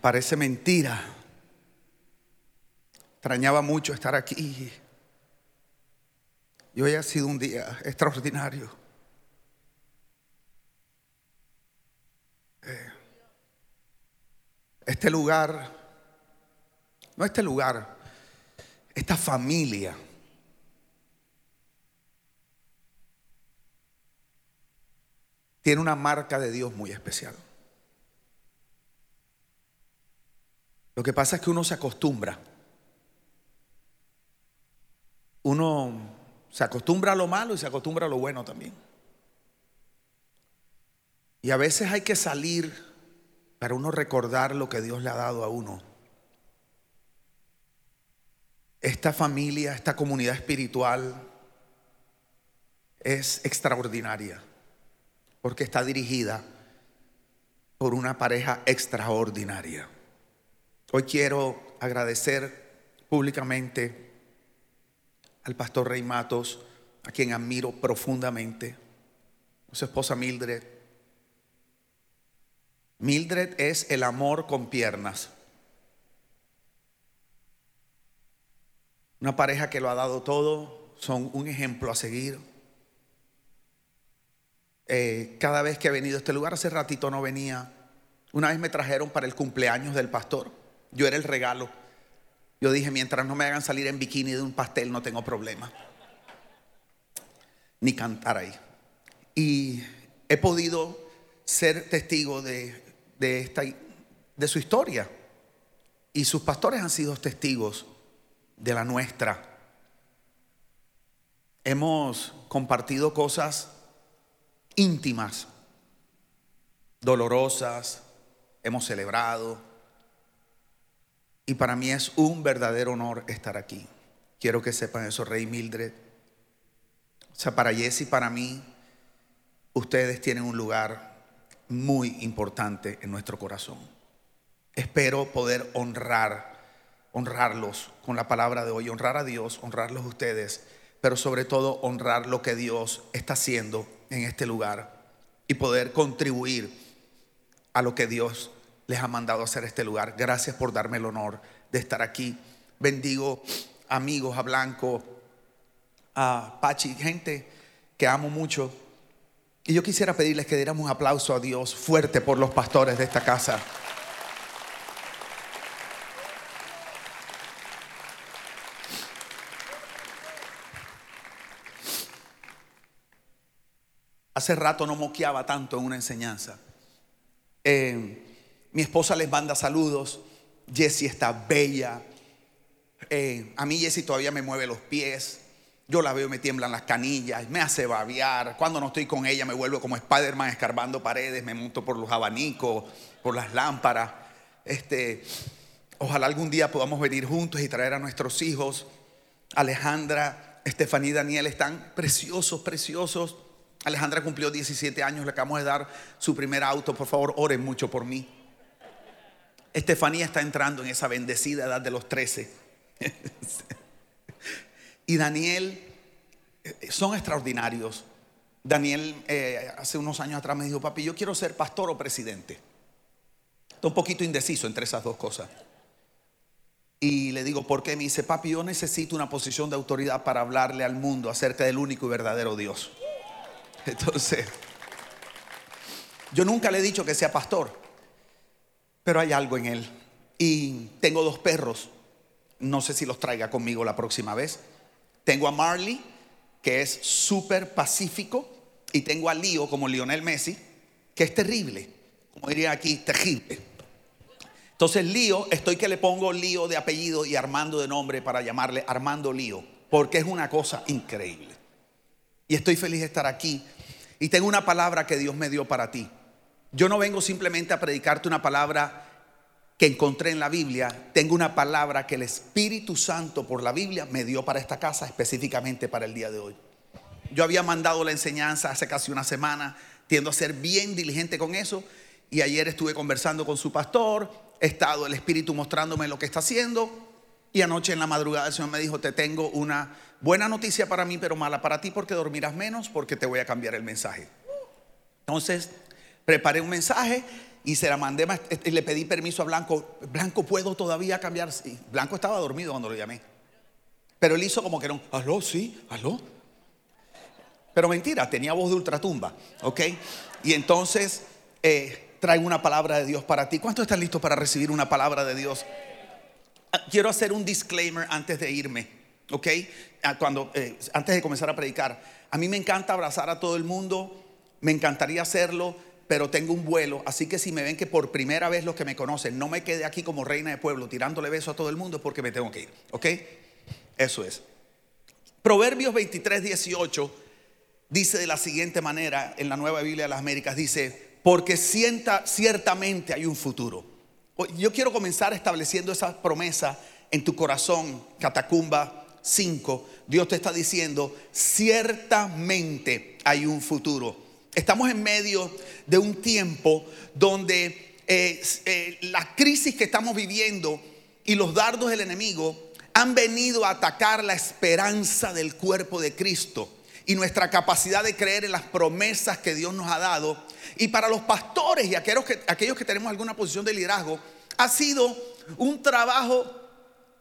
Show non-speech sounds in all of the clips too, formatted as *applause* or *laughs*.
Parece mentira. Extrañaba mucho estar aquí. Y hoy ha sido un día extraordinario. Eh, este lugar, no este lugar, esta familia. Tiene una marca de Dios muy especial. Lo que pasa es que uno se acostumbra. Uno se acostumbra a lo malo y se acostumbra a lo bueno también. Y a veces hay que salir para uno recordar lo que Dios le ha dado a uno. Esta familia, esta comunidad espiritual es extraordinaria porque está dirigida por una pareja extraordinaria. Hoy quiero agradecer públicamente al pastor Rey Matos, a quien admiro profundamente, a su esposa Mildred. Mildred es el amor con piernas. Una pareja que lo ha dado todo, son un ejemplo a seguir. Eh, cada vez que he venido a este lugar, hace ratito no venía. Una vez me trajeron para el cumpleaños del pastor. Yo era el regalo. Yo dije, mientras no me hagan salir en bikini de un pastel, no tengo problema. Ni cantar ahí. Y he podido ser testigo de, de, esta, de su historia. Y sus pastores han sido testigos de la nuestra. Hemos compartido cosas íntimas, dolorosas, hemos celebrado, y para mí es un verdadero honor estar aquí. Quiero que sepan eso, Rey Mildred. O sea, para Jesse y para mí, ustedes tienen un lugar muy importante en nuestro corazón. Espero poder honrar, honrarlos con la palabra de hoy, honrar a Dios, honrarlos a ustedes, pero sobre todo honrar lo que Dios está haciendo en este lugar y poder contribuir a lo que Dios les ha mandado a hacer este lugar. Gracias por darme el honor de estar aquí. Bendigo amigos, a Blanco, a Pachi, gente que amo mucho. Y yo quisiera pedirles que diéramos un aplauso a Dios fuerte por los pastores de esta casa. Hace rato no moqueaba tanto en una enseñanza. Eh, mi esposa les manda saludos. Jessie está bella. Eh, a mí Jessie todavía me mueve los pies. Yo la veo, me tiemblan las canillas, me hace babear. Cuando no estoy con ella me vuelvo como Spider-Man escarbando paredes, me monto por los abanicos, por las lámparas. Este, ojalá algún día podamos venir juntos y traer a nuestros hijos. Alejandra, Estefanía y Daniel están preciosos, preciosos. Alejandra cumplió 17 años, le acabamos de dar su primer auto. Por favor, oren mucho por mí. Estefanía está entrando en esa bendecida edad de los 13. *laughs* y Daniel eh, son extraordinarios. Daniel eh, hace unos años atrás me dijo, papi, yo quiero ser pastor o presidente. Está un poquito indeciso entre esas dos cosas. Y le digo, ¿por qué? Me dice, papi, yo necesito una posición de autoridad para hablarle al mundo acerca del único y verdadero Dios. *laughs* Entonces, yo nunca le he dicho que sea pastor pero hay algo en él. Y tengo dos perros, no sé si los traiga conmigo la próxima vez. Tengo a Marley, que es súper pacífico, y tengo a Lío, como Lionel Messi, que es terrible, como diría aquí, terrible. Entonces Lío, estoy que le pongo Lío de apellido y Armando de nombre para llamarle Armando Lío, porque es una cosa increíble. Y estoy feliz de estar aquí. Y tengo una palabra que Dios me dio para ti. Yo no vengo simplemente a predicarte una palabra que encontré en la Biblia, tengo una palabra que el Espíritu Santo por la Biblia me dio para esta casa específicamente para el día de hoy. Yo había mandado la enseñanza hace casi una semana, tiendo a ser bien diligente con eso y ayer estuve conversando con su pastor, he estado el Espíritu mostrándome lo que está haciendo y anoche en la madrugada el Señor me dijo, te tengo una buena noticia para mí, pero mala para ti porque dormirás menos porque te voy a cambiar el mensaje. Entonces, preparé un mensaje y se la mandé, y le pedí permiso a Blanco. Blanco, ¿puedo todavía cambiar? Blanco estaba dormido cuando lo llamé. Pero él hizo como que no, aló, sí, aló. Pero mentira, tenía voz de ultratumba, ¿ok? Y entonces eh, traigo una palabra de Dios para ti. ¿Cuántos están listos para recibir una palabra de Dios? Ah, quiero hacer un disclaimer antes de irme, ¿ok? Ah, cuando, eh, antes de comenzar a predicar. A mí me encanta abrazar a todo el mundo, me encantaría hacerlo, pero tengo un vuelo, así que si me ven que por primera vez los que me conocen no me quede aquí como reina de pueblo tirándole besos a todo el mundo es porque me tengo que ir, ¿ok? Eso es. Proverbios 23, 18 dice de la siguiente manera en la Nueva Biblia de las Américas, dice, porque sienta, ciertamente hay un futuro. Yo quiero comenzar estableciendo esa promesa en tu corazón, Catacumba 5. Dios te está diciendo, ciertamente hay un futuro. Estamos en medio de un tiempo donde eh, eh, la crisis que estamos viviendo y los dardos del enemigo han venido a atacar la esperanza del cuerpo de Cristo y nuestra capacidad de creer en las promesas que Dios nos ha dado. Y para los pastores y aquellos que, aquellos que tenemos alguna posición de liderazgo, ha sido un trabajo,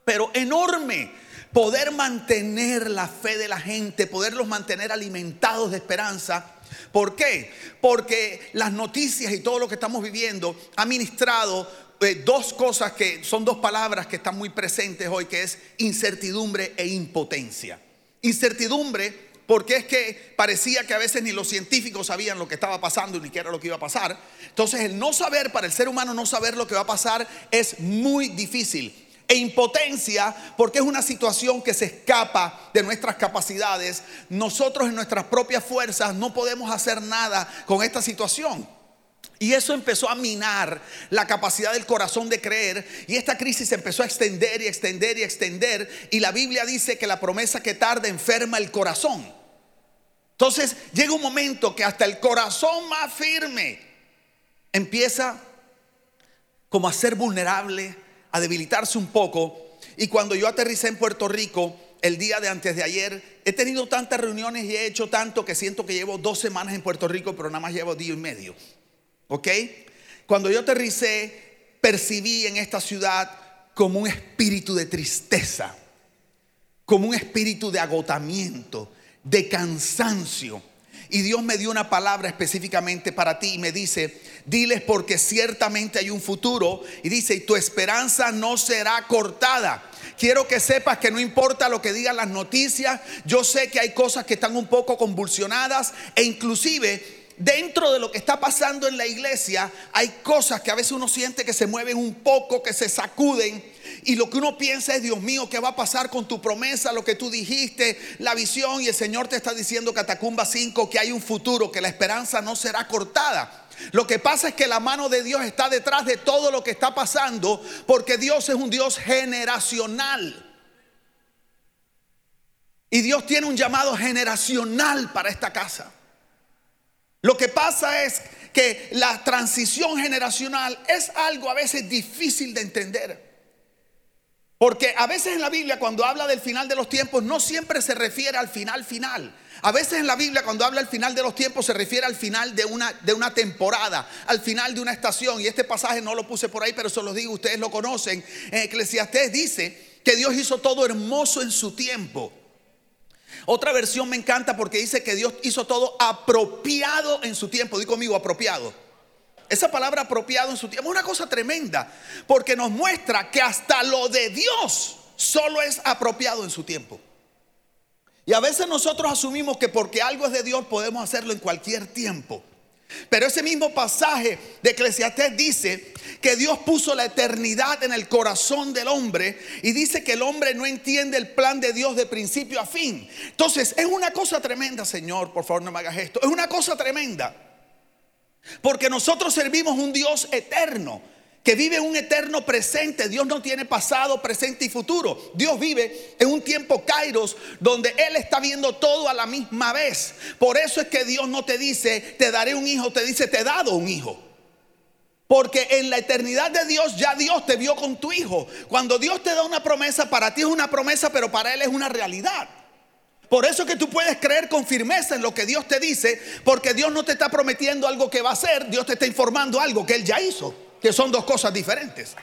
pero enorme, poder mantener la fe de la gente, poderlos mantener alimentados de esperanza. ¿Por qué? Porque las noticias y todo lo que estamos viviendo ha ministrado eh, dos cosas que son dos palabras que están muy presentes hoy, que es incertidumbre e impotencia. Incertidumbre porque es que parecía que a veces ni los científicos sabían lo que estaba pasando ni qué era lo que iba a pasar. Entonces el no saber, para el ser humano no saber lo que va a pasar es muy difícil. E impotencia porque es una situación que se escapa de nuestras capacidades. Nosotros en nuestras propias fuerzas no podemos hacer nada con esta situación. Y eso empezó a minar la capacidad del corazón de creer. Y esta crisis empezó a extender y extender y extender. Y la Biblia dice que la promesa que tarda enferma el corazón. Entonces llega un momento que hasta el corazón más firme empieza como a ser vulnerable, a debilitarse un poco. Y cuando yo aterricé en Puerto Rico el día de antes de ayer, he tenido tantas reuniones y he hecho tanto que siento que llevo dos semanas en Puerto Rico, pero nada más llevo día y medio. ¿Ok? Cuando yo aterricé, percibí en esta ciudad como un espíritu de tristeza, como un espíritu de agotamiento, de cansancio. Y Dios me dio una palabra específicamente para ti y me dice, diles porque ciertamente hay un futuro. Y dice, y tu esperanza no será cortada. Quiero que sepas que no importa lo que digan las noticias, yo sé que hay cosas que están un poco convulsionadas e inclusive dentro de lo que está pasando en la iglesia hay cosas que a veces uno siente que se mueven un poco, que se sacuden. Y lo que uno piensa es, Dios mío, ¿qué va a pasar con tu promesa, lo que tú dijiste, la visión? Y el Señor te está diciendo, Catacumba 5, que hay un futuro, que la esperanza no será cortada. Lo que pasa es que la mano de Dios está detrás de todo lo que está pasando, porque Dios es un Dios generacional. Y Dios tiene un llamado generacional para esta casa. Lo que pasa es que la transición generacional es algo a veces difícil de entender. Porque a veces en la Biblia cuando habla del final de los tiempos no siempre se refiere al final final. A veces en la Biblia cuando habla del final de los tiempos se refiere al final de una, de una temporada, al final de una estación. Y este pasaje no lo puse por ahí, pero se los digo, ustedes lo conocen. En Eclesiastés dice que Dios hizo todo hermoso en su tiempo. Otra versión me encanta porque dice que Dios hizo todo apropiado en su tiempo. Digo conmigo, apropiado. Esa palabra apropiado en su tiempo es una cosa tremenda porque nos muestra que hasta lo de Dios solo es apropiado en su tiempo. Y a veces nosotros asumimos que porque algo es de Dios podemos hacerlo en cualquier tiempo. Pero ese mismo pasaje de Eclesiastés dice que Dios puso la eternidad en el corazón del hombre y dice que el hombre no entiende el plan de Dios de principio a fin. Entonces, es una cosa tremenda, Señor, por favor no me hagas esto. Es una cosa tremenda. Porque nosotros servimos un Dios eterno que vive un eterno presente. Dios no tiene pasado, presente y futuro. Dios vive en un tiempo kairos donde Él está viendo todo a la misma vez. Por eso es que Dios no te dice, te daré un hijo, te dice, te he dado un hijo. Porque en la eternidad de Dios ya Dios te vio con tu hijo. Cuando Dios te da una promesa, para ti es una promesa, pero para Él es una realidad. Por eso que tú puedes creer con firmeza en lo que Dios te dice, porque Dios no te está prometiendo algo que va a hacer, Dios te está informando algo que Él ya hizo, que son dos cosas diferentes.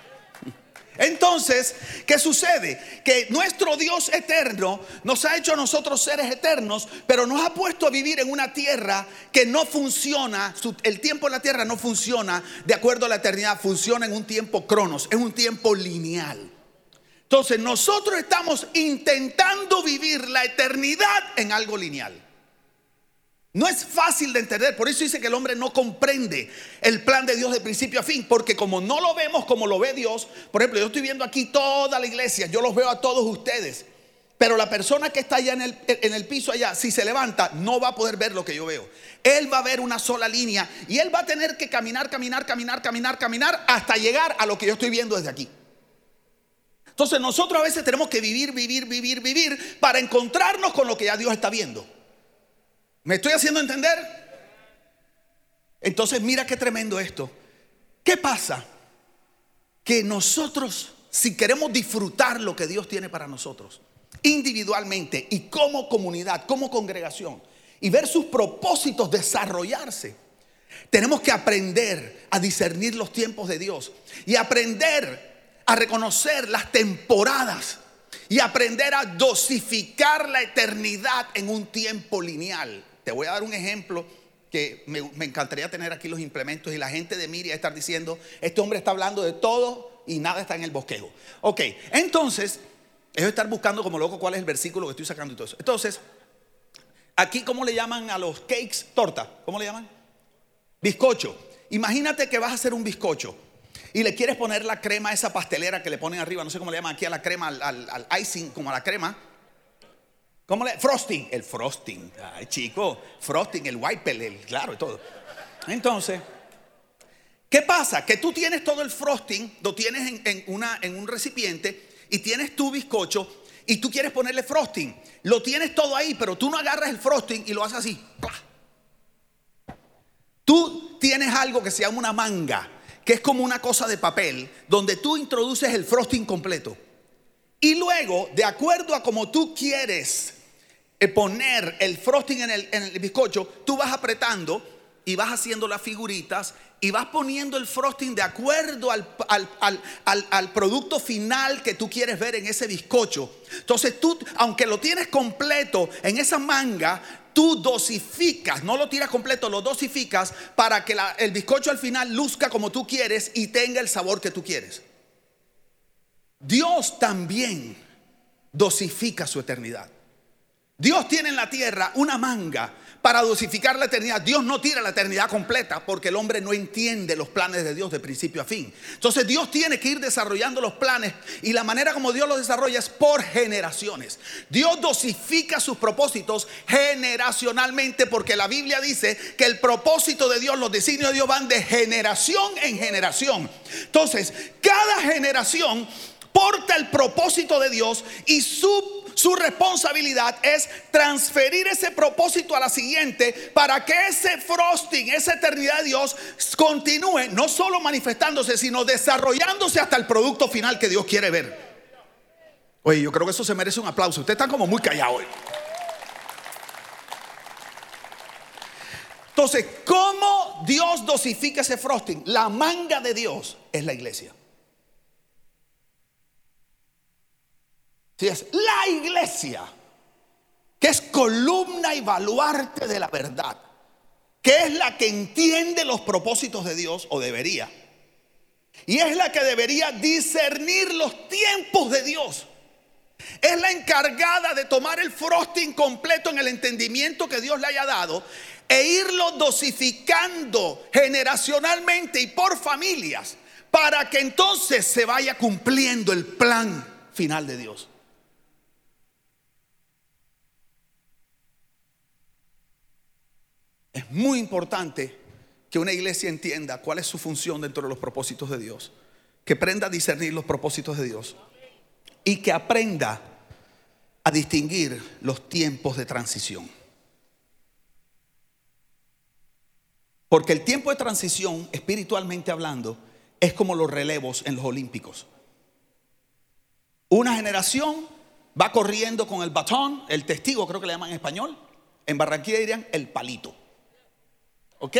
Entonces, ¿qué sucede? Que nuestro Dios eterno nos ha hecho a nosotros seres eternos, pero nos ha puesto a vivir en una tierra que no funciona, el tiempo en la tierra no funciona de acuerdo a la eternidad, funciona en un tiempo cronos, es un tiempo lineal. Entonces, nosotros estamos intentando vivir la eternidad en algo lineal. No es fácil de entender, por eso dice que el hombre no comprende el plan de Dios de principio a fin, porque como no lo vemos como lo ve Dios, por ejemplo, yo estoy viendo aquí toda la iglesia, yo los veo a todos ustedes, pero la persona que está allá en el, en el piso allá, si se levanta, no va a poder ver lo que yo veo. Él va a ver una sola línea y él va a tener que caminar, caminar, caminar, caminar, caminar hasta llegar a lo que yo estoy viendo desde aquí. Entonces nosotros a veces tenemos que vivir, vivir, vivir, vivir para encontrarnos con lo que ya Dios está viendo. ¿Me estoy haciendo entender? Entonces mira qué tremendo esto. ¿Qué pasa? Que nosotros, si queremos disfrutar lo que Dios tiene para nosotros, individualmente y como comunidad, como congregación, y ver sus propósitos desarrollarse, tenemos que aprender a discernir los tiempos de Dios y aprender a reconocer las temporadas y aprender a dosificar la eternidad en un tiempo lineal. Te voy a dar un ejemplo que me, encantaría tener aquí los implementos y la gente de Miria estar diciendo, este hombre está hablando de todo y nada está en el bosquejo. Ok, entonces, ellos estar buscando como loco cuál es el versículo que estoy sacando y todo eso. Entonces, aquí, ¿cómo le llaman a los cakes? Torta, ¿cómo le llaman? Bizcocho. Imagínate que vas a hacer un bizcocho y le quieres poner la crema a esa pastelera que le ponen arriba, no sé cómo le llaman aquí a la crema, al, al icing, como a la crema. ¿Cómo le? Frosting, el frosting. Ay, chico, frosting, el white el claro, y todo. Entonces, ¿qué pasa? Que tú tienes todo el frosting, lo tienes en, un recipiente y tienes tu bizcocho y tú quieres ponerle frosting. Lo tienes todo ahí, pero tú no agarras el frosting y lo haces así. Tú tienes algo que se llama una manga, que es como una cosa de papel, donde tú introduces el frosting completo. Y luego, de acuerdo a como tú quieres poner el frosting en el, bizcocho, tú vas apretando y vas haciendo las figuritas y vas poniendo el frosting de acuerdo al, al, producto final que tú quieres ver en ese bizcocho. Entonces tú, aunque lo tienes completo en esa manga, tú dosificas, no lo tiras completo, lo dosificas para que el bizcocho al final luzca como tú quieres y tenga el sabor que tú quieres. Dios también dosifica su eternidad. Dios tiene en la tierra una manga para dosificar la eternidad. Dios no tira la eternidad completa porque el hombre no entiende los planes de Dios de principio a fin. Entonces Dios tiene que ir desarrollando los planes y la manera como Dios los desarrolla es por generaciones. Dios dosifica sus propósitos generacionalmente porque la Biblia dice que el propósito de Dios, los designios de Dios van de generación en generación. Entonces, cada generación porta el propósito de Dios y su, su responsabilidad es transferir ese propósito a la siguiente para que ese frosting, esa eternidad de Dios continúe no solo manifestándose, sino desarrollándose hasta el producto final que Dios quiere ver. Oye, yo creo que eso se merece un aplauso. Ustedes están como muy callados hoy. Entonces, ¿cómo Dios dosifica ese frosting? La manga de Dios es la iglesia. Es la iglesia, que es columna y baluarte de la verdad, que es la que entiende los propósitos de Dios, o debería, y es la que debería discernir los tiempos de Dios. Es la encargada de tomar el frosting completo en el entendimiento que Dios le haya dado e irlo dosificando generacionalmente y por familias para que entonces se vaya cumpliendo el plan final de Dios. Es muy importante que una iglesia entienda cuál es su función dentro de los propósitos de Dios, que aprenda a discernir los propósitos de Dios y que aprenda a distinguir los tiempos de transición. Porque el tiempo de transición, espiritualmente hablando, es como los relevos en los olímpicos. Una generación va corriendo con el batón, el testigo creo que le llaman en español, en Barranquilla dirían el palito. ¿Ok?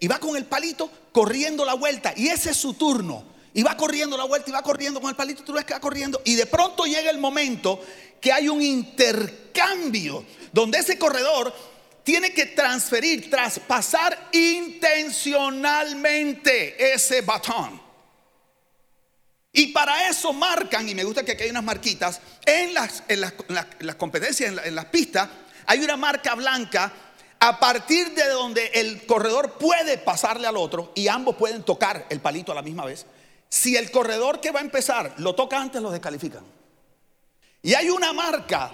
Y va con el palito corriendo la vuelta y ese es su turno. Y va corriendo la vuelta y va corriendo con el palito, tú ves que va corriendo. Y de pronto llega el momento que hay un intercambio donde ese corredor tiene que transferir, traspasar intencionalmente ese batón. Y para eso marcan, y me gusta que aquí hay unas marquitas, en las, en las, competencias, en, en las pistas, hay una marca blanca a partir de donde el corredor puede pasarle al otro y ambos pueden tocar el palito a la misma vez. Si el corredor que va a empezar lo toca antes, lo descalifican. Y hay una marca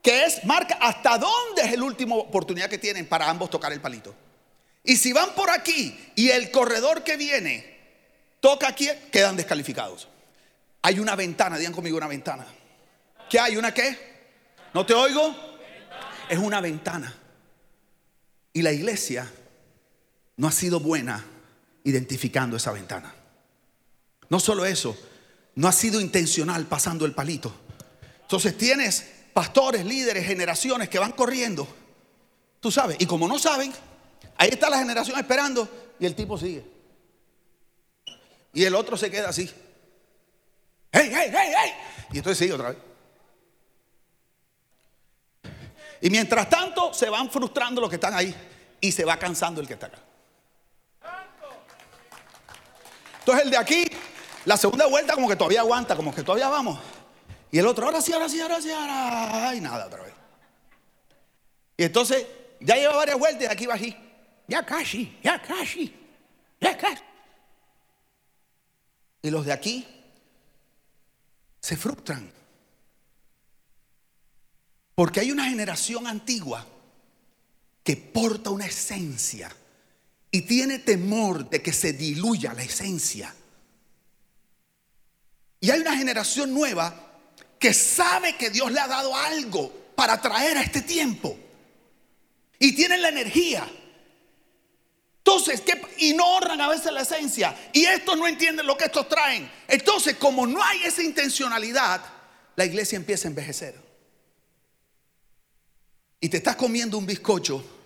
que es marca hasta dónde es la última oportunidad que tienen para ambos tocar el palito. Y si van por aquí y el corredor que viene toca aquí, quedan descalificados. Hay una ventana, digan conmigo una ventana. ¿Qué hay? ¿Una qué? ¿No te oigo? Es una ventana. Y la iglesia no ha sido buena identificando esa ventana. No solo eso, no ha sido intencional pasando el palito. Entonces tienes pastores, líderes, generaciones que van corriendo. Tú sabes, y como no saben, ahí está la generación esperando y el tipo sigue. Y el otro se queda así. ¡Hey, hey, hey, hey! Y entonces sigue otra vez. Y mientras tanto se van frustrando los que están ahí y se va cansando el que está acá. Entonces el de aquí, la segunda vuelta como que todavía aguanta, como que todavía vamos. Y el otro, ahora sí, ahora sí, ahora sí, ahora. Y nada otra vez. Y entonces ya lleva varias vueltas y aquí va aquí. Ya casi, ya casi, ya casi. Y los de aquí se frustran. Porque hay una generación antigua que porta una esencia y tiene temor de que se diluya la esencia. Y hay una generación nueva que sabe que Dios le ha dado algo para traer a este tiempo. Y tienen la energía. Entonces, y no honran a veces la esencia. Y estos no entienden lo que estos traen. Entonces, como no hay esa intencionalidad, la iglesia empieza a envejecer. Y te estás comiendo un bizcocho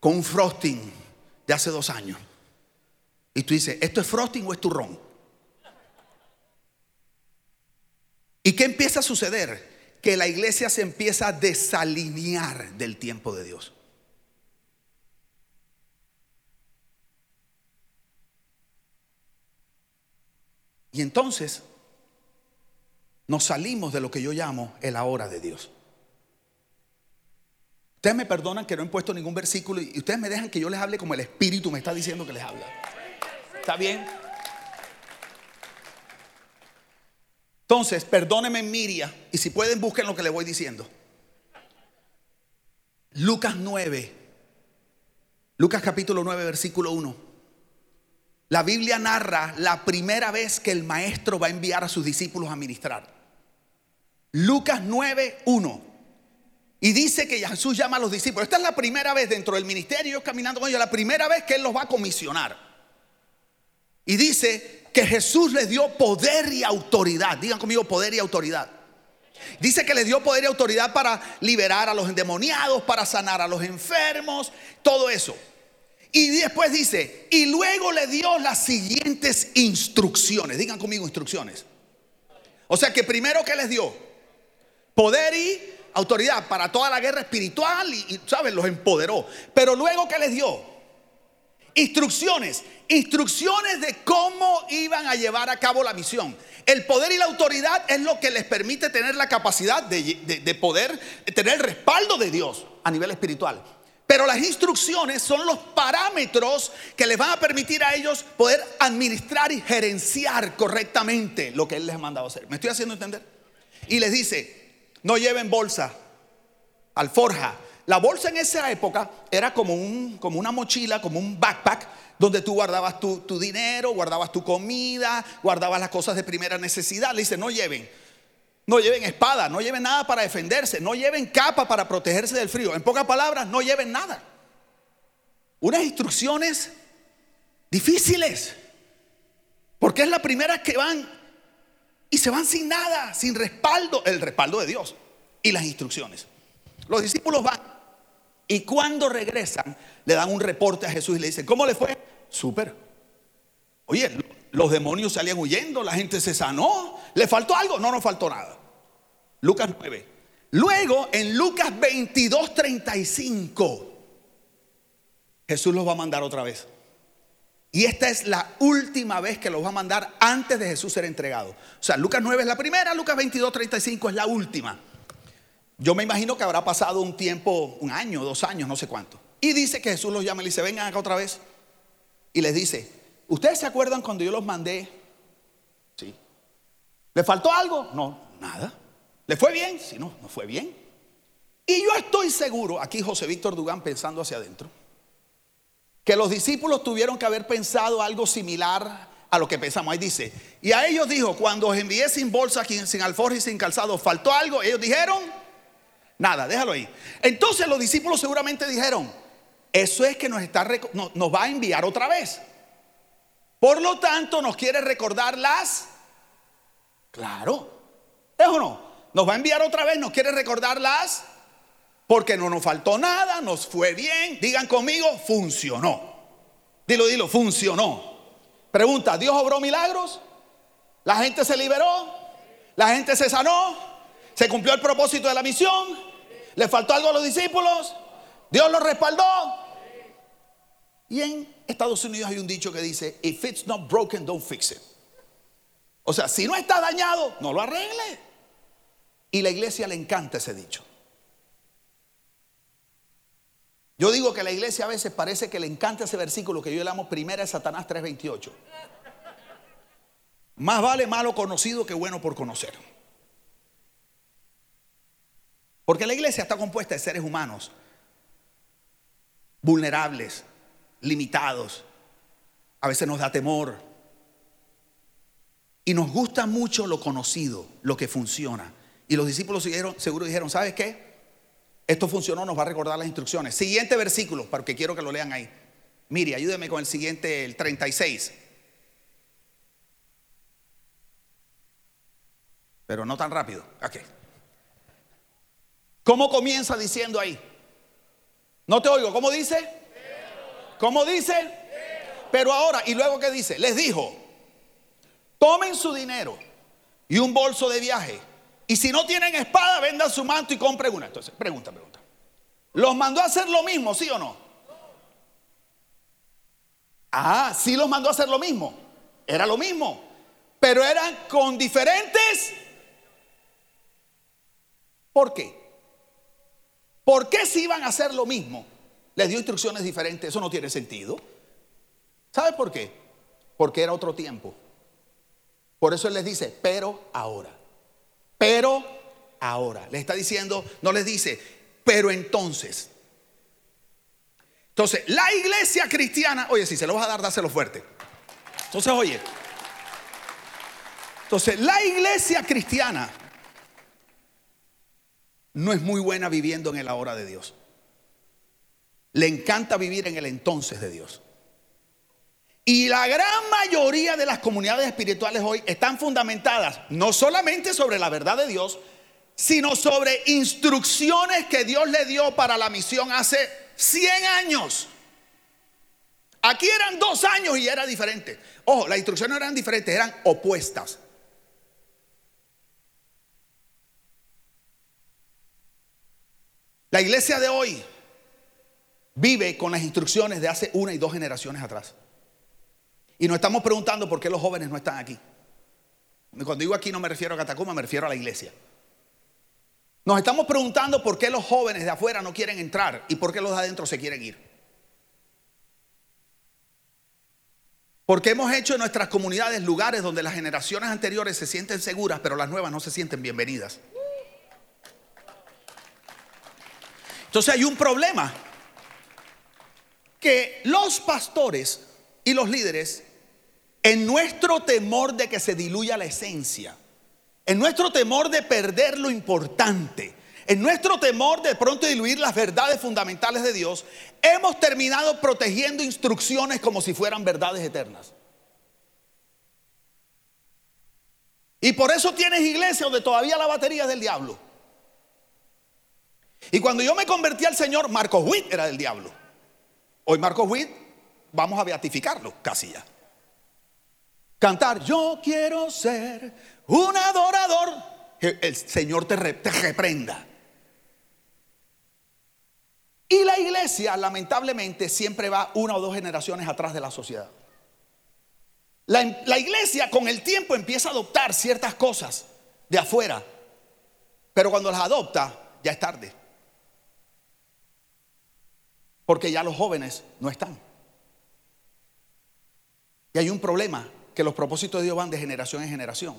con un frosting de hace dos años. Y tú dices, ¿esto es frosting o es turrón? ¿Y qué empieza a suceder? Que la iglesia se empieza a desalinear del tiempo de Dios. Y entonces nos salimos de lo que yo llamo el ahora de Dios. Ustedes me perdonan que no he puesto ningún versículo y ustedes me dejan que yo les hable como el Espíritu me está diciendo que les habla. ¿Está bien? Entonces, perdónenme Miria y si pueden busquen lo que les voy diciendo. Lucas 9, Lucas capítulo 9, versículo 1. La Biblia narra la primera vez que el maestro va a enviar a sus discípulos a ministrar. Lucas 9, 1. Y dice que Jesús llama a los discípulos. Esta es la primera vez dentro del ministerio, caminando con ellos, la primera vez que Él los va a comisionar. Y dice que Jesús le dio poder y autoridad. Digan conmigo poder y autoridad. Dice que le dio poder y autoridad para liberar a los endemoniados, para sanar a los enfermos, todo eso. Y después dice, y luego le dio las siguientes instrucciones. Digan conmigo instrucciones. O sea que primero que les dio poder y autoridad para toda la guerra espiritual y, y. Los empoderó. Pero luego que les dio Instrucciones, instrucciones de cómo iban a llevar a cabo la misión. El poder y la autoridad es lo que les permite tener la capacidad de, poder tener el respaldo de Dios a nivel espiritual. Pero las instrucciones son los parámetros que les van a permitir a ellos poder administrar y gerenciar correctamente lo que Él les ha mandado hacer. ¿Me estoy haciendo entender? Y les dice, no lleven bolsa, alforja, la bolsa en esa época era como, un, como una mochila, como un backpack, donde tú guardabas tu, dinero, guardabas tu comida, guardabas las cosas de primera necesidad. Le dice, no lleven, no lleven espada, no lleven nada para defenderse, no lleven capa para protegerse del frío. En pocas palabras, no lleven nada. Unas instrucciones difíciles, porque es la primera que van Y se van sin nada, sin respaldo, el respaldo de Dios y las instrucciones. Los discípulos van y cuando regresan le dan un reporte a Jesús y le dicen, ¿cómo le fue? Súper. Oye, los demonios salían huyendo, la gente se sanó, ¿le faltó algo? No nos faltó nada. Lucas 9. Luego en Lucas 22, 35, Jesús los va a mandar otra vez. Y esta es la última vez que los va a mandar antes de Jesús ser entregado. O sea, Lucas 9 es la primera, Lucas 22, 35 es la última. Yo me imagino que habrá pasado un tiempo, un año, dos años, no sé cuánto. Y dice que Jesús los llama y le dice, vengan acá otra vez. Y les dice, ¿ustedes se acuerdan cuando yo los mandé? Sí. ¿Le faltó algo? No, nada. ¿Le fue bien? Sí, no, no fue bien. Y yo estoy seguro, aquí José Víctor Dugán pensando hacia adentro, que los discípulos tuvieron que haber pensado algo similar a lo que pensamos. Ahí dice, y a ellos dijo, cuando os envié sin bolsa, sin alforja y sin calzado, ¿faltó algo? Ellos dijeron, nada, déjalo ahí. Entonces los discípulos seguramente dijeron, eso es que nos, está, nos va a enviar otra vez. Por lo tanto, nos quiere recordar las... Claro, ¿es o no? Nos va a enviar otra vez, nos quiere recordar las porque no nos faltó nada, nos fue bien. Digan conmigo, funcionó. Dilo, dilo, funcionó. Pregunta, ¿Dios obró milagros? ¿La gente se liberó? ¿La gente se sanó? ¿Se cumplió el propósito de la misión? ¿Le faltó algo a los discípulos? ¿Dios los respaldó? Y en Estados Unidos hay un dicho que dice, if it's not broken, don't fix it. O sea, si no está dañado, no lo arregle. Y la iglesia le encanta ese dicho. Yo digo que la iglesia a veces parece que le encanta ese versículo que yo le amo primera de Satanás 3:28. Más vale malo conocido que bueno por conocer. Porque la iglesia está compuesta de seres humanos vulnerables, limitados. A veces nos da temor. Y nos gusta mucho lo conocido, lo que funciona. Y los discípulos siguieron, seguro dijeron, ¿sabes qué? Esto funcionó, nos va a recordar las instrucciones. Siguiente versículo, porque quiero que lo lean ahí. Mire, ayúdeme con el siguiente, el 36. Pero no tan rápido. Ok. ¿Cómo comienza diciendo ahí? No te oigo. ¿Cómo dice? ¿Cómo dice? Pero ahora, ¿y luego qué dice? Les dijo, tomen su dinero y un bolso de viaje y si no tienen espada, vendan su manto y compren una. Entonces, pregunta, pregunta. ¿Los mandó a hacer lo mismo, sí o no? Ah, sí los mandó a hacer lo mismo. Era lo mismo. Pero eran con diferentes. ¿Por qué? ¿Por qué si iban a hacer lo mismo? Les dio instrucciones diferentes. Eso no tiene sentido. ¿Sabe por qué? Porque era otro tiempo. Por eso él les dice, pero ahora. Pero ahora. Le está diciendo, no les dice, pero entonces. Entonces, la iglesia cristiana, oye, si se lo vas a dar, dáselo fuerte. Entonces, oye. Entonces, la iglesia cristiana no es muy buena viviendo en el ahora de Dios. Le encanta vivir en el entonces de Dios. Y la gran mayoría de las comunidades espirituales hoy están fundamentadas no solamente sobre la verdad de Dios, sino sobre instrucciones que Dios le dio para la misión hace 100 años. Aquí eran dos años y era diferente. Ojo, las instrucciones eran diferentes, eran opuestas. La iglesia de hoy vive con las instrucciones de hace una y dos generaciones atrás. Y nos estamos preguntando por qué los jóvenes no están aquí. Cuando digo aquí no me refiero a Catacuma, me refiero a la iglesia. Nos estamos preguntando por qué los jóvenes de afuera no quieren entrar y por qué los de adentro se quieren ir. Porque hemos hecho en nuestras comunidades lugares donde las generaciones anteriores se sienten seguras, pero las nuevas no se sienten bienvenidas. Entonces hay un problema. Que los pastores y los líderes en nuestro temor de que se diluya la esencia, en nuestro temor de perder lo importante, en nuestro temor de pronto diluir las verdades fundamentales de Dios, hemos terminado protegiendo instrucciones como si fueran verdades eternas. Y por eso tienes iglesia donde todavía la batería es del diablo. Y cuando yo me convertí al Señor, Marcos Witt era del diablo. Hoy Marcos Witt, vamos a beatificarlo casi ya. Cantar, yo quiero ser un adorador. El Señor te, te reprenda. Y la iglesia, lamentablemente, siempre va una o dos generaciones atrás de la sociedad. La, iglesia con el tiempo empieza a adoptar ciertas cosas de afuera, pero cuando las adopta ya es tarde. Porque ya los jóvenes no están. Y hay un problema, que los propósitos de Dios van de generación en generación.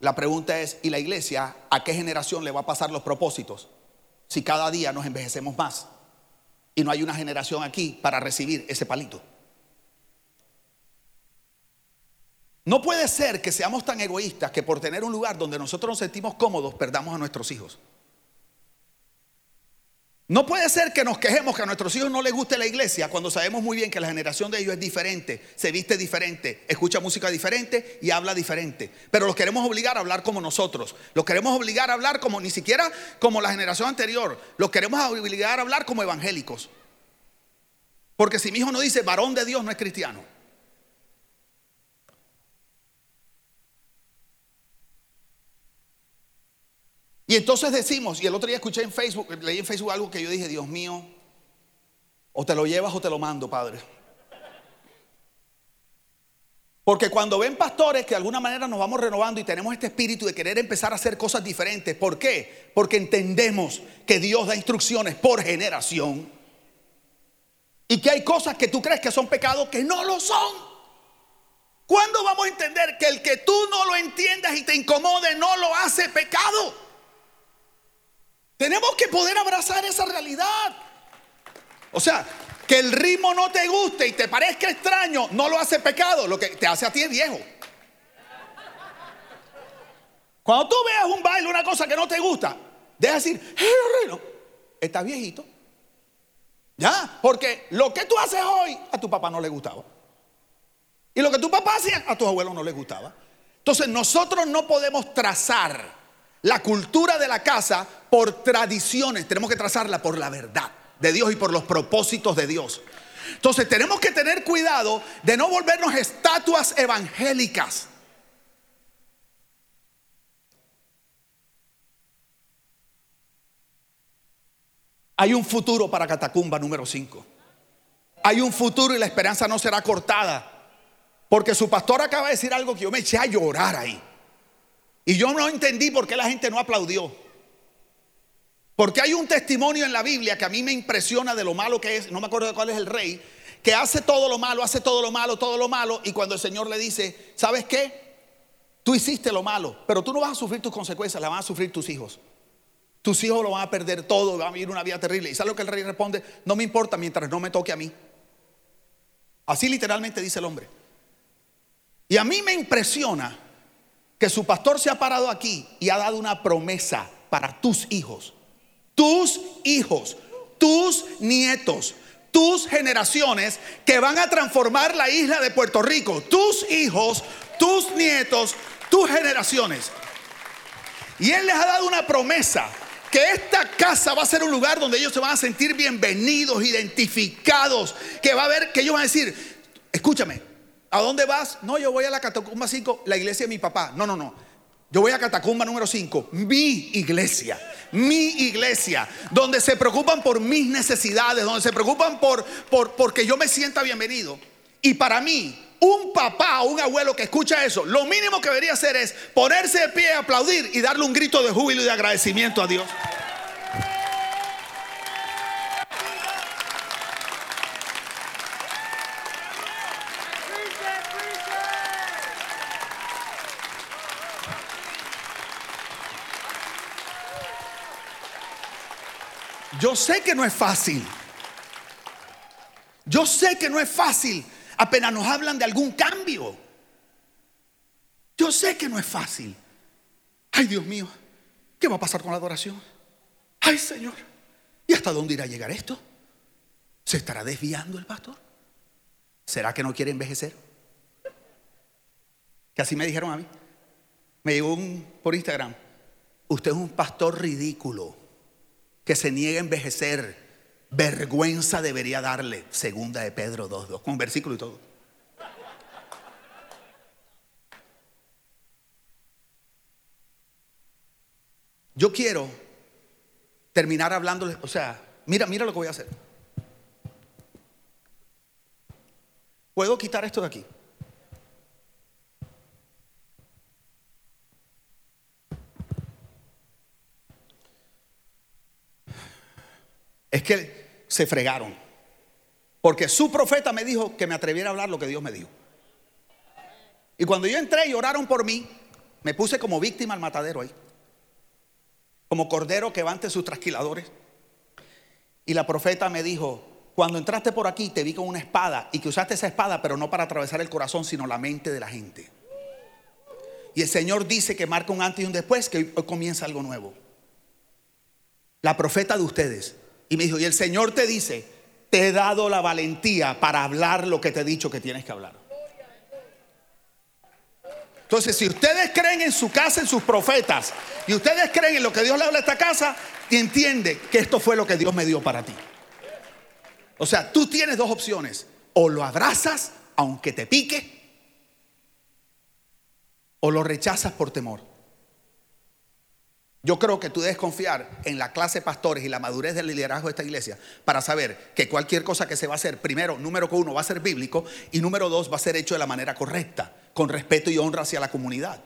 La pregunta es, ¿y la iglesia a qué generación le va a pasar los propósitos? Si cada día nos envejecemos más y no hay una generación aquí para recibir ese palito. No puede ser que seamos tan egoístas que por tener un lugar donde nosotros nos sentimos cómodos perdamos a nuestros hijos. No puede ser que nos quejemos que a nuestros hijos no les guste la iglesia cuando sabemos muy bien que la generación de ellos es diferente, se viste diferente, escucha música diferente y habla diferente. Pero los queremos obligar a hablar como nosotros. Los queremos obligar a hablar como ni siquiera como la generación anterior. Los queremos obligar a hablar como evangélicos. Porque si mi hijo no dice varón de Dios no es cristiano. Y entonces decimos, y el otro día escuché en Facebook, leí en Facebook algo que yo dije, Dios mío, o te lo llevas o te lo mando, Padre. Porque cuando ven pastores que de alguna manera nos vamos renovando y tenemos este espíritu de querer empezar a hacer cosas diferentes, ¿por qué? Porque entendemos que Dios da instrucciones por generación y que hay cosas que tú crees que son pecados que no lo son. ¿Cuándo vamos a entender que el que tú no lo entiendas y te incomode no lo hace pecado? Tenemos que poder abrazar esa realidad. O sea, que el ritmo no te guste y te parezca extraño, no lo hace pecado, lo que te hace a ti es viejo. Cuando tú veas un baile, una cosa que no te gusta, deja decir, hey, reino, estás viejito. Ya, porque lo que tú haces hoy a tu papá no le gustaba. Y lo que tu papá hacía a tus abuelos no les gustaba. Entonces nosotros no podemos trazar la cultura de la casa por tradiciones, tenemos que trazarla por la verdad de Dios y por los propósitos de Dios. Entonces tenemos que tener cuidado de no volvernos estatuas evangélicas. Hay un futuro para Catacumba número 5. Hay un futuro y la esperanza no será cortada. Porque su pastor acaba de decir algo que yo me eché a llorar ahí. Y yo no entendí por qué la gente no aplaudió. Porque hay un testimonio en la Biblia que a mí me impresiona de lo malo que es, no me acuerdo de cuál es el rey, que hace todo lo malo, hace todo lo malo, todo lo malo, y cuando el Señor le dice, ¿sabes qué? Tú hiciste lo malo, pero tú no vas a sufrir tus consecuencias, las van a sufrir tus hijos. Tus hijos lo van a perder todo, van a vivir una vida terrible. ¿Y sabes lo que el rey responde? No me importa mientras no me toque a mí. Así literalmente dice el hombre. Y a mí me impresiona que su pastor se ha parado aquí y ha dado una promesa para tus hijos, tus hijos, tus nietos, tus generaciones que van a transformar la isla de Puerto Rico, tus hijos, tus nietos, tus generaciones. Y Él les ha dado una promesa que esta casa va a ser un lugar donde ellos se van a sentir bienvenidos, identificados, que va a haber, que ellos van a decir, escúchame, ¿A dónde vas? No, yo voy a la catacumba 5, la iglesia de mi papá. No, no, no. Yo voy a catacumba número 5, mi iglesia. Mi iglesia, donde se preocupan por mis necesidades, donde se preocupan por, por porque yo me sienta bienvenido. Y para mí, un papá o un abuelo que escucha eso, lo mínimo que debería hacer es ponerse de pie, aplaudir y darle un grito de júbilo y de agradecimiento a Dios. Sé que no es fácil. Yo sé que no es fácil. Apenas nos hablan de algún cambio. Yo sé que no es fácil. Ay, Dios mío, ¿qué va a pasar con la adoración? Ay, Señor, ¿y hasta dónde irá a llegar esto? ¿Se estará desviando el pastor? ¿Será que no quiere envejecer? Que así me dijeron a mí. Me llegó un, por Instagram. Usted es un pastor ridículo que se niega a envejecer. Vergüenza debería darle. Segunda de Pedro 2.2. Con versículo y todo. Yo quiero terminar hablándoles, o sea, mira, mira lo que voy a hacer. ¿Puedo quitar esto de aquí? Es que se fregaron. Porque su profeta me dijo que me atreviera a hablar lo que Dios me dijo. Y cuando yo entré y oraron por mí, me puse como víctima al matadero ahí como cordero que va ante sus trasquiladores. Y la profeta me dijo, cuando entraste por aquí te vi con una espada y que usaste esa espada, pero no para atravesar el corazón, sino la mente de la gente. Y el Señor dice que marca un antes y un después, que hoy comienza algo nuevo. La profeta de ustedes. Y me dijo, y el Señor te dice, te he dado la valentía para hablar lo que te he dicho que tienes que hablar. Entonces, si ustedes creen en su casa, en sus profetas, y ustedes creen en lo que Dios le habla a esta casa, entiende que esto fue lo que Dios me dio para ti. O sea, tú tienes dos opciones. O lo abrazas aunque te pique, o lo rechazas por temor. Yo creo que tú debes confiar en la clase de pastores y la madurez del liderazgo de esta iglesia para saber que cualquier cosa que se va a hacer, primero, número uno, va a ser bíblico y número dos, va a ser hecho de la manera correcta, con respeto y honra hacia la comunidad.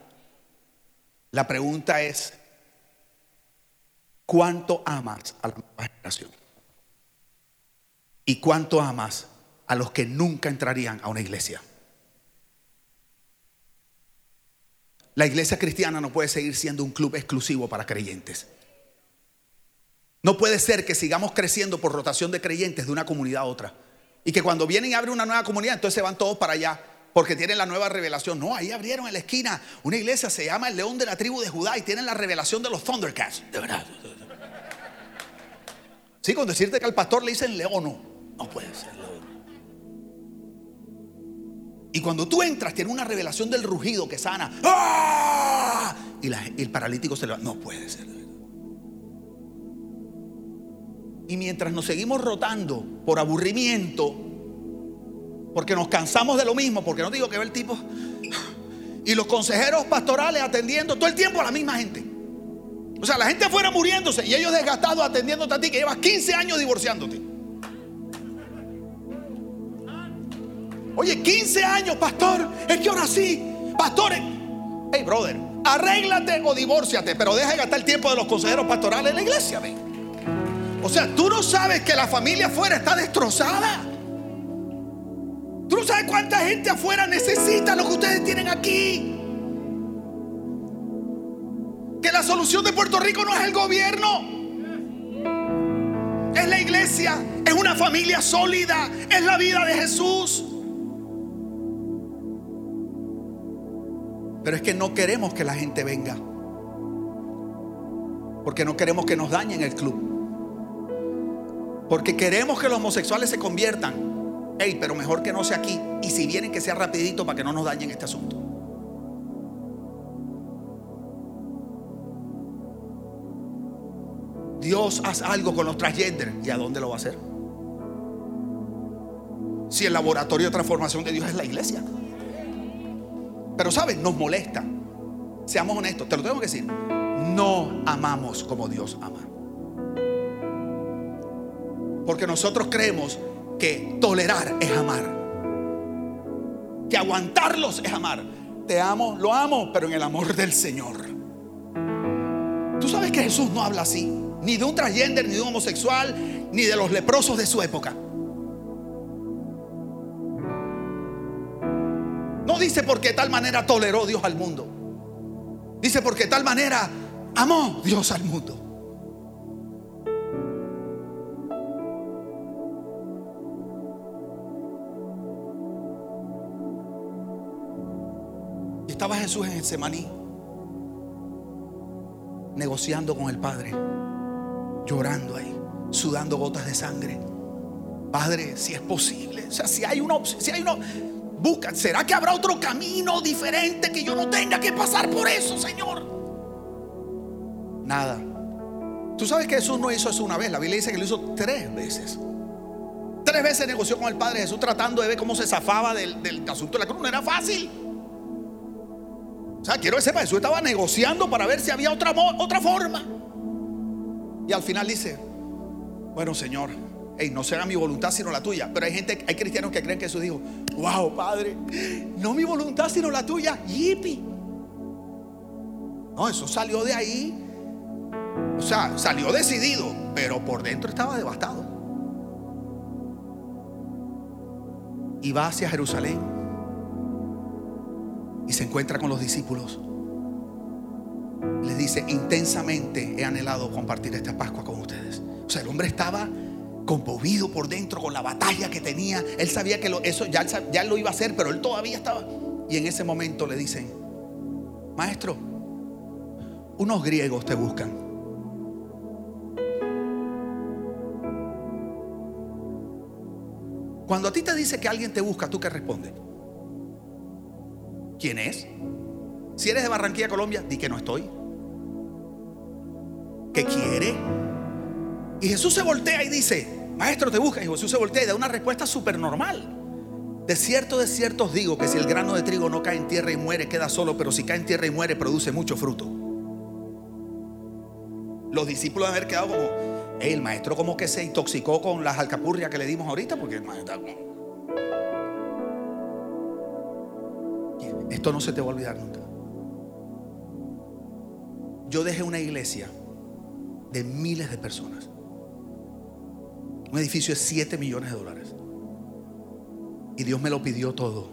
La pregunta es, ¿cuánto amas a la nueva generación? ¿Y cuánto amas a los que nunca entrarían a una iglesia? La iglesia cristiana no puede seguir siendo un club exclusivo para creyentes. No puede ser que sigamos creciendo por rotación de creyentes de una comunidad a otra. Y que cuando vienen y abren una nueva comunidad, entonces se van todos para allá porque tienen la nueva revelación. No, ahí abrieron en la esquina una iglesia, se llama el León de la tribu de Judá y tienen la revelación de los Thundercats. De verdad. Sí, con decirte que al pastor le dicen león, no, no puede ser. Y cuando tú entras, tiene una revelación del rugido que sana. ¡Ah! Y el paralítico se levanta. No puede ser. Y mientras nos seguimos rotando por aburrimiento, porque nos cansamos de lo mismo, porque no digo que ve el tipo, y los consejeros pastorales atendiendo todo el tiempo a la misma gente. O sea, la gente afuera muriéndose y ellos desgastados atendiéndote a ti que llevas 15 años divorciándote. Oye, 15 años, pastor. Es que ahora sí, pastores. Hey, brother, arréglate o divórciate, pero deja de gastar el tiempo de los consejeros pastorales en la iglesia, ven. O sea, tú no sabes que la familia afuera está destrozada. Tú no sabes cuánta gente afuera necesita lo que ustedes tienen aquí. Que la solución de Puerto Rico no es el gobierno. Es la iglesia, es una familia sólida, es la vida de Jesús. Pero es que no queremos que la gente venga. Porque no queremos que nos dañen el club. Porque queremos que los homosexuales se conviertan. Ey, pero mejor que no sea aquí. Y si vienen que sea rapidito para que no nos dañen este asunto. Dios hace algo con los transgender. ¿Y a dónde lo va a hacer? Si el laboratorio de transformación de Dios es la iglesia. Pero sabes, nos molesta. Seamos honestos, te lo tengo que decir. No amamos como Dios ama. Porque nosotros creemos que tolerar es amar. Que aguantarlos es amar. Te amo, lo amo, pero en el amor del Señor. Tú sabes que Jesús no habla así. Ni de un transgender, ni de un homosexual, ni de los leprosos de su época. Dice porque de tal manera toleró Dios al mundo. Dice porque de tal manera amó Dios al mundo. Y estaba Jesús en el semaní, negociando con el Padre, llorando ahí, sudando gotas de sangre. Padre, si es posible, o sea, si hay una, si hay una, Busca, ¿será que habrá otro camino diferente que yo no tenga que pasar por eso, Señor? Nada. Tú sabes que Jesús no hizo eso una vez. La Biblia dice que lo hizo tres veces. Tres veces negoció con el Padre Jesús tratando de ver cómo se zafaba del, del asunto de la cruz. No era fácil. O sea, quiero que sepa, Jesús estaba negociando para ver si había otra, otra forma. Y al final dice, bueno Señor, no será mi voluntad sino la tuya. Pero hay gente, hay cristianos que creen que Jesús dijo, wow, Padre, no mi voluntad sino la tuya. Yipi. No, eso salió de ahí. O sea, salió decidido, pero por dentro estaba devastado. Y va hacia Jerusalén y se encuentra con los discípulos. Les dice, intensamente he anhelado compartir esta Pascua con ustedes. O sea, el hombre estaba conmovido por dentro con la batalla que tenía. Él sabía que eso ya, ya lo iba a hacer, pero él todavía estaba. Y en ese momento le dicen, maestro, unos griegos te buscan. Cuando a ti te dice que alguien te busca, ¿tú qué respondes? ¿Quién es? Si eres de Barranquilla, Colombia, di que no estoy. ¿Qué quiere? Y Jesús se voltea y dice, maestro, te busca. Y Jesús se voltea y da una respuesta súper normal. De cierto, de cierto os digo que si el grano de trigo no cae en tierra y muere, queda solo, pero si cae en tierra y muere, produce mucho fruto. Los discípulos haber quedado como, el maestro como que se intoxicó con las alcapurrias que le dimos ahorita, porque esto no se te va a olvidar nunca. Yo dejé una iglesia de miles de personas. Un edificio de 7 millones de dólares. Y Dios me lo pidió todo.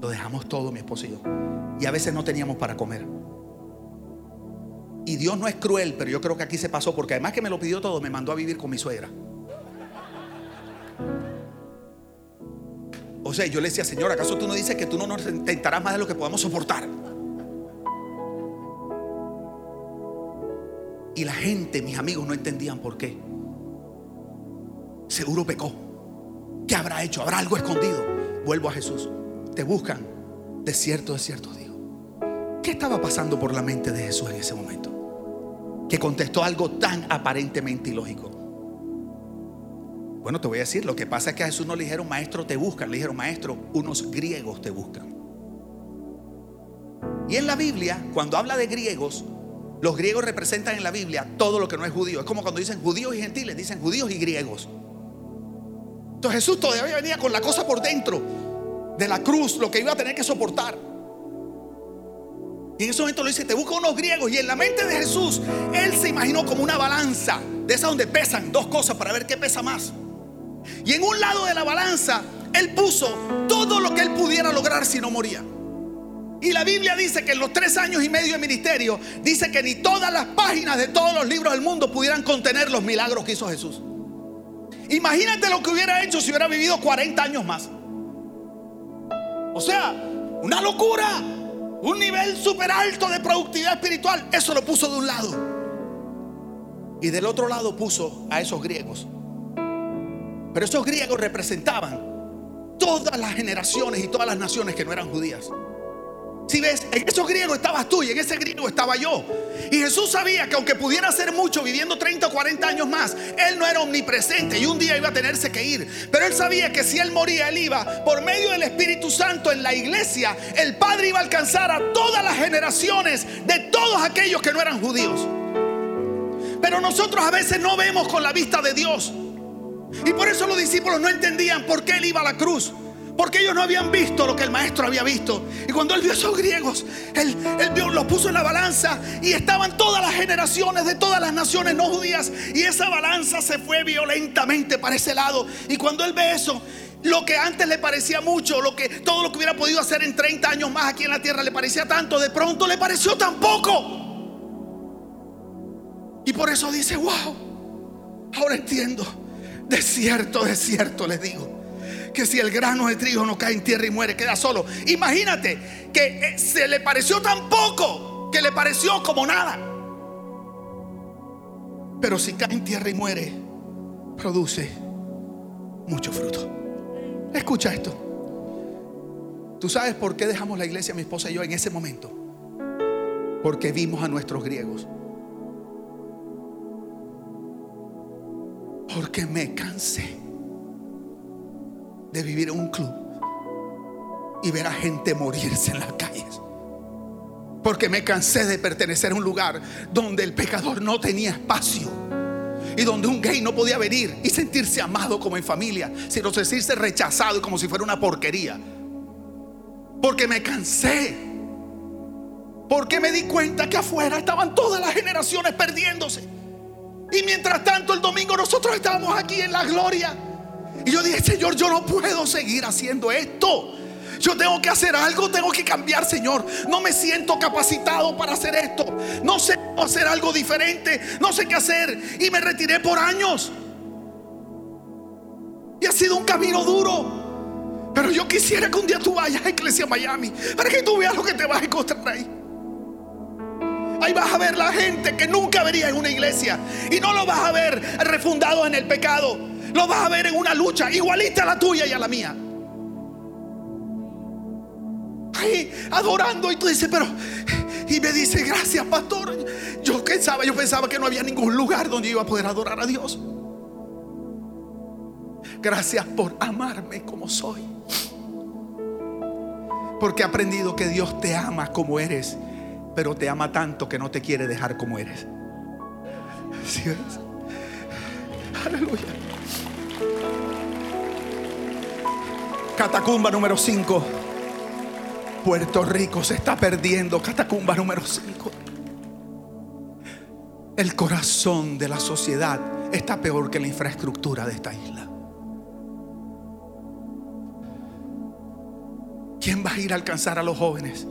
Lo dejamos todo, mi esposo y yo. Y a veces no teníamos para comer. Y Dios no es cruel, pero yo creo que aquí se pasó porque además que me lo pidió todo, me mandó a vivir con mi suegra. O sea, yo le decía, Señor, ¿acaso tú no dices que tú no nos intentarás más de lo que podamos soportar? Y la gente, mis amigos, no entendían por qué. Seguro pecó. ¿Qué habrá hecho? ¿Habrá algo escondido? Vuelvo a Jesús. Te buscan. De cierto, de cierto digo. ¿Qué estaba pasando por la mente de Jesús en ese momento? Que contestó algo tan aparentemente ilógico. Bueno, te voy a decir, lo que pasa es que a Jesús no le dijeron, maestro, te buscan. Le dijeron, maestro, unos griegos te buscan. Y en la Biblia, cuando habla de griegos, los griegos representan en la Biblia todo lo que no es judío. Es como cuando dicen judíos y gentiles, dicen judíos y griegos. Jesús todavía venía con la cosa por dentro de la cruz, lo que iba a tener que soportar. Y en ese momento lo dice, te busco unos griegos. Y en la mente de Jesús, él se imaginó como una balanza, de esa donde pesan dos cosas para ver qué pesa más. Y en un lado de la balanza, él puso todo lo que él pudiera lograr si no moría. Y la Biblia dice que en los tres años y medio de ministerio, dice que ni todas las páginas de todos los libros del mundo pudieran contener los milagros que hizo Jesús. Imagínate lo que hubiera hecho si hubiera vivido 40 años más. O sea, una locura, un nivel súper alto de productividad espiritual. Eso lo puso de un lado. Y del otro lado puso a esos griegos. Pero esos griegos representaban todas las generaciones y todas las naciones que no eran judías. Si ves, en esos griegos estabas tú y en ese griego estaba yo. Y Jesús sabía que aunque pudiera hacer mucho viviendo 30 o 40 años más, Él no era omnipresente y un día iba a tenerse que ir. Pero Él sabía que si Él moría, Él iba por medio del Espíritu Santo en la iglesia, el Padre iba a alcanzar a todas las generaciones de todos aquellos que no eran judíos. Pero nosotros a veces no vemos con la vista de Dios. Y por eso los discípulos no entendían por qué Él iba a la cruz. Porque ellos no habían visto lo que el maestro había visto. Y cuando él vio a esos griegos, él, los puso en la balanza y estaban todas las generaciones de todas las naciones no judías. Y esa balanza se fue violentamente para ese lado. Y cuando él ve eso, lo que antes le parecía mucho, lo que todo lo que hubiera podido hacer en 30 años más aquí en la tierra le parecía tanto, de pronto le pareció tan poco. Y por eso dice, wow, ahora entiendo. De cierto, de cierto les digo que si el grano de trigo no cae en tierra y muere, queda solo. Imagínate que eh, se le pareció tan poco que le pareció como nada. Pero si cae en tierra y muere, produce mucho fruto. Escucha esto. ¿Tú sabes por qué dejamos la iglesia, mi esposa y yo, en ese momento? Porque vimos a nuestros griegos. Porque me cansé de vivir en un club y ver a gente morirse en las calles. Porque me cansé de pertenecer a un lugar donde el pecador no tenía espacio. Y donde un gay no podía venir y sentirse amado como en familia, sino sentirse rechazado como si fuera una porquería. Porque me cansé. Porque me di cuenta que afuera estaban todas las generaciones perdiéndose. Y mientras tanto el domingo nosotros estábamos aquí en la gloria. Y yo dije, Señor, yo no puedo seguir haciendo esto. Yo tengo que hacer algo, tengo que cambiar, Señor. No me siento capacitado para hacer esto. No sé hacer algo diferente. No sé qué hacer. Y me retiré por años. Y ha sido un camino duro. Pero yo quisiera que un día tú vayas a Iglesia Miami para que tú veas lo que te vas a encontrar ahí. Ahí vas a ver la gente que nunca vería en una iglesia. Y no lo vas a ver refundado en el pecado. Lo vas a ver en una lucha igualita a la tuya y a la mía. Ahí adorando y tú dices, pero... Y me dice, gracias pastor. Yo pensaba, yo pensaba que no había ningún lugar donde iba a poder adorar a Dios. Gracias por amarme como soy. Porque he aprendido que Dios te ama como eres pero te ama tanto que no te quiere dejar como eres. ¿Sí? Aleluya. Catacumba número 5. Puerto Rico se está perdiendo. Catacumba número 5. El corazón de la sociedad está peor que la infraestructura de esta isla. ¿Quién va a ir a alcanzar a los jóvenes?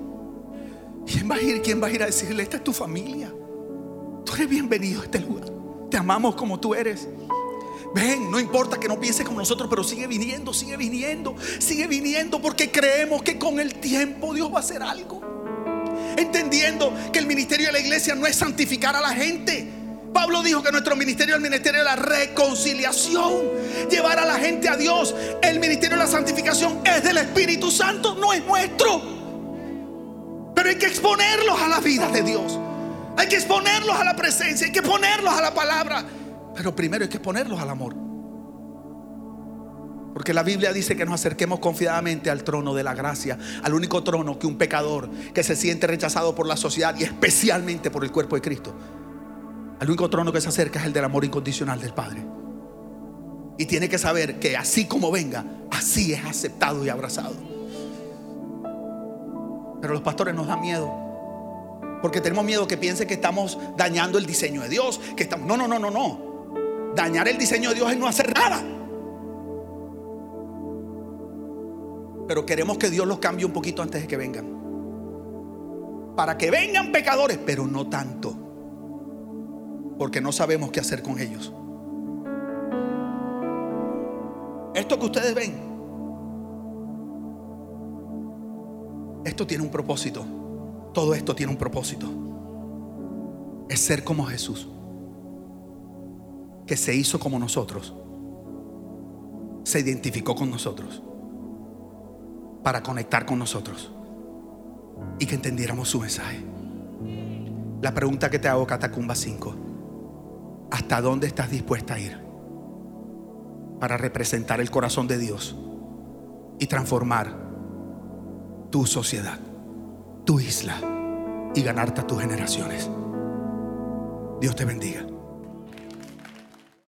¿Quién va a ir? ¿Quién va a ir a decirle, esta es tu familia? Tú eres bienvenido a este lugar. Te amamos como tú eres. Ven, no importa que no pienses como nosotros, pero sigue viniendo, sigue viniendo, sigue viniendo porque creemos que con el tiempo Dios va a hacer algo. Entendiendo que el ministerio de la iglesia no es santificar a la gente. Pablo dijo que nuestro ministerio es el ministerio de la reconciliación, llevar a la gente a Dios. El ministerio de la santificación es del Espíritu Santo, no es nuestro. Pero hay que exponerlos a la vida de Dios. Hay que exponerlos a la presencia, hay que ponerlos a la palabra. Pero primero hay que ponerlos al amor. Porque la Biblia dice que nos acerquemos confiadamente al trono de la gracia, al único trono que un pecador que se siente rechazado por la sociedad y especialmente por el cuerpo de Cristo, al único trono que se acerca es el del amor incondicional del Padre. Y tiene que saber que así como venga, así es aceptado y abrazado. Pero los pastores nos dan miedo. Porque tenemos miedo que piense que estamos dañando el diseño de Dios. Que estamos, no, no, no, no, no. Dañar el diseño de Dios es no hacer nada. Pero queremos que Dios los cambie un poquito antes de que vengan. Para que vengan pecadores, pero no tanto. Porque no sabemos qué hacer con ellos. Esto que ustedes ven Esto tiene un propósito. Todo esto tiene un propósito. Es ser como Jesús. Que se hizo como nosotros. Se identificó con nosotros. Para conectar con nosotros. Y que entendiéramos su mensaje. La pregunta que te hago, Catacumba 5. ¿Hasta dónde estás dispuesta a ir? Para representar el corazón de Dios y transformar tu sociedad, tu isla y ganarte a tus generaciones. Dios te bendiga.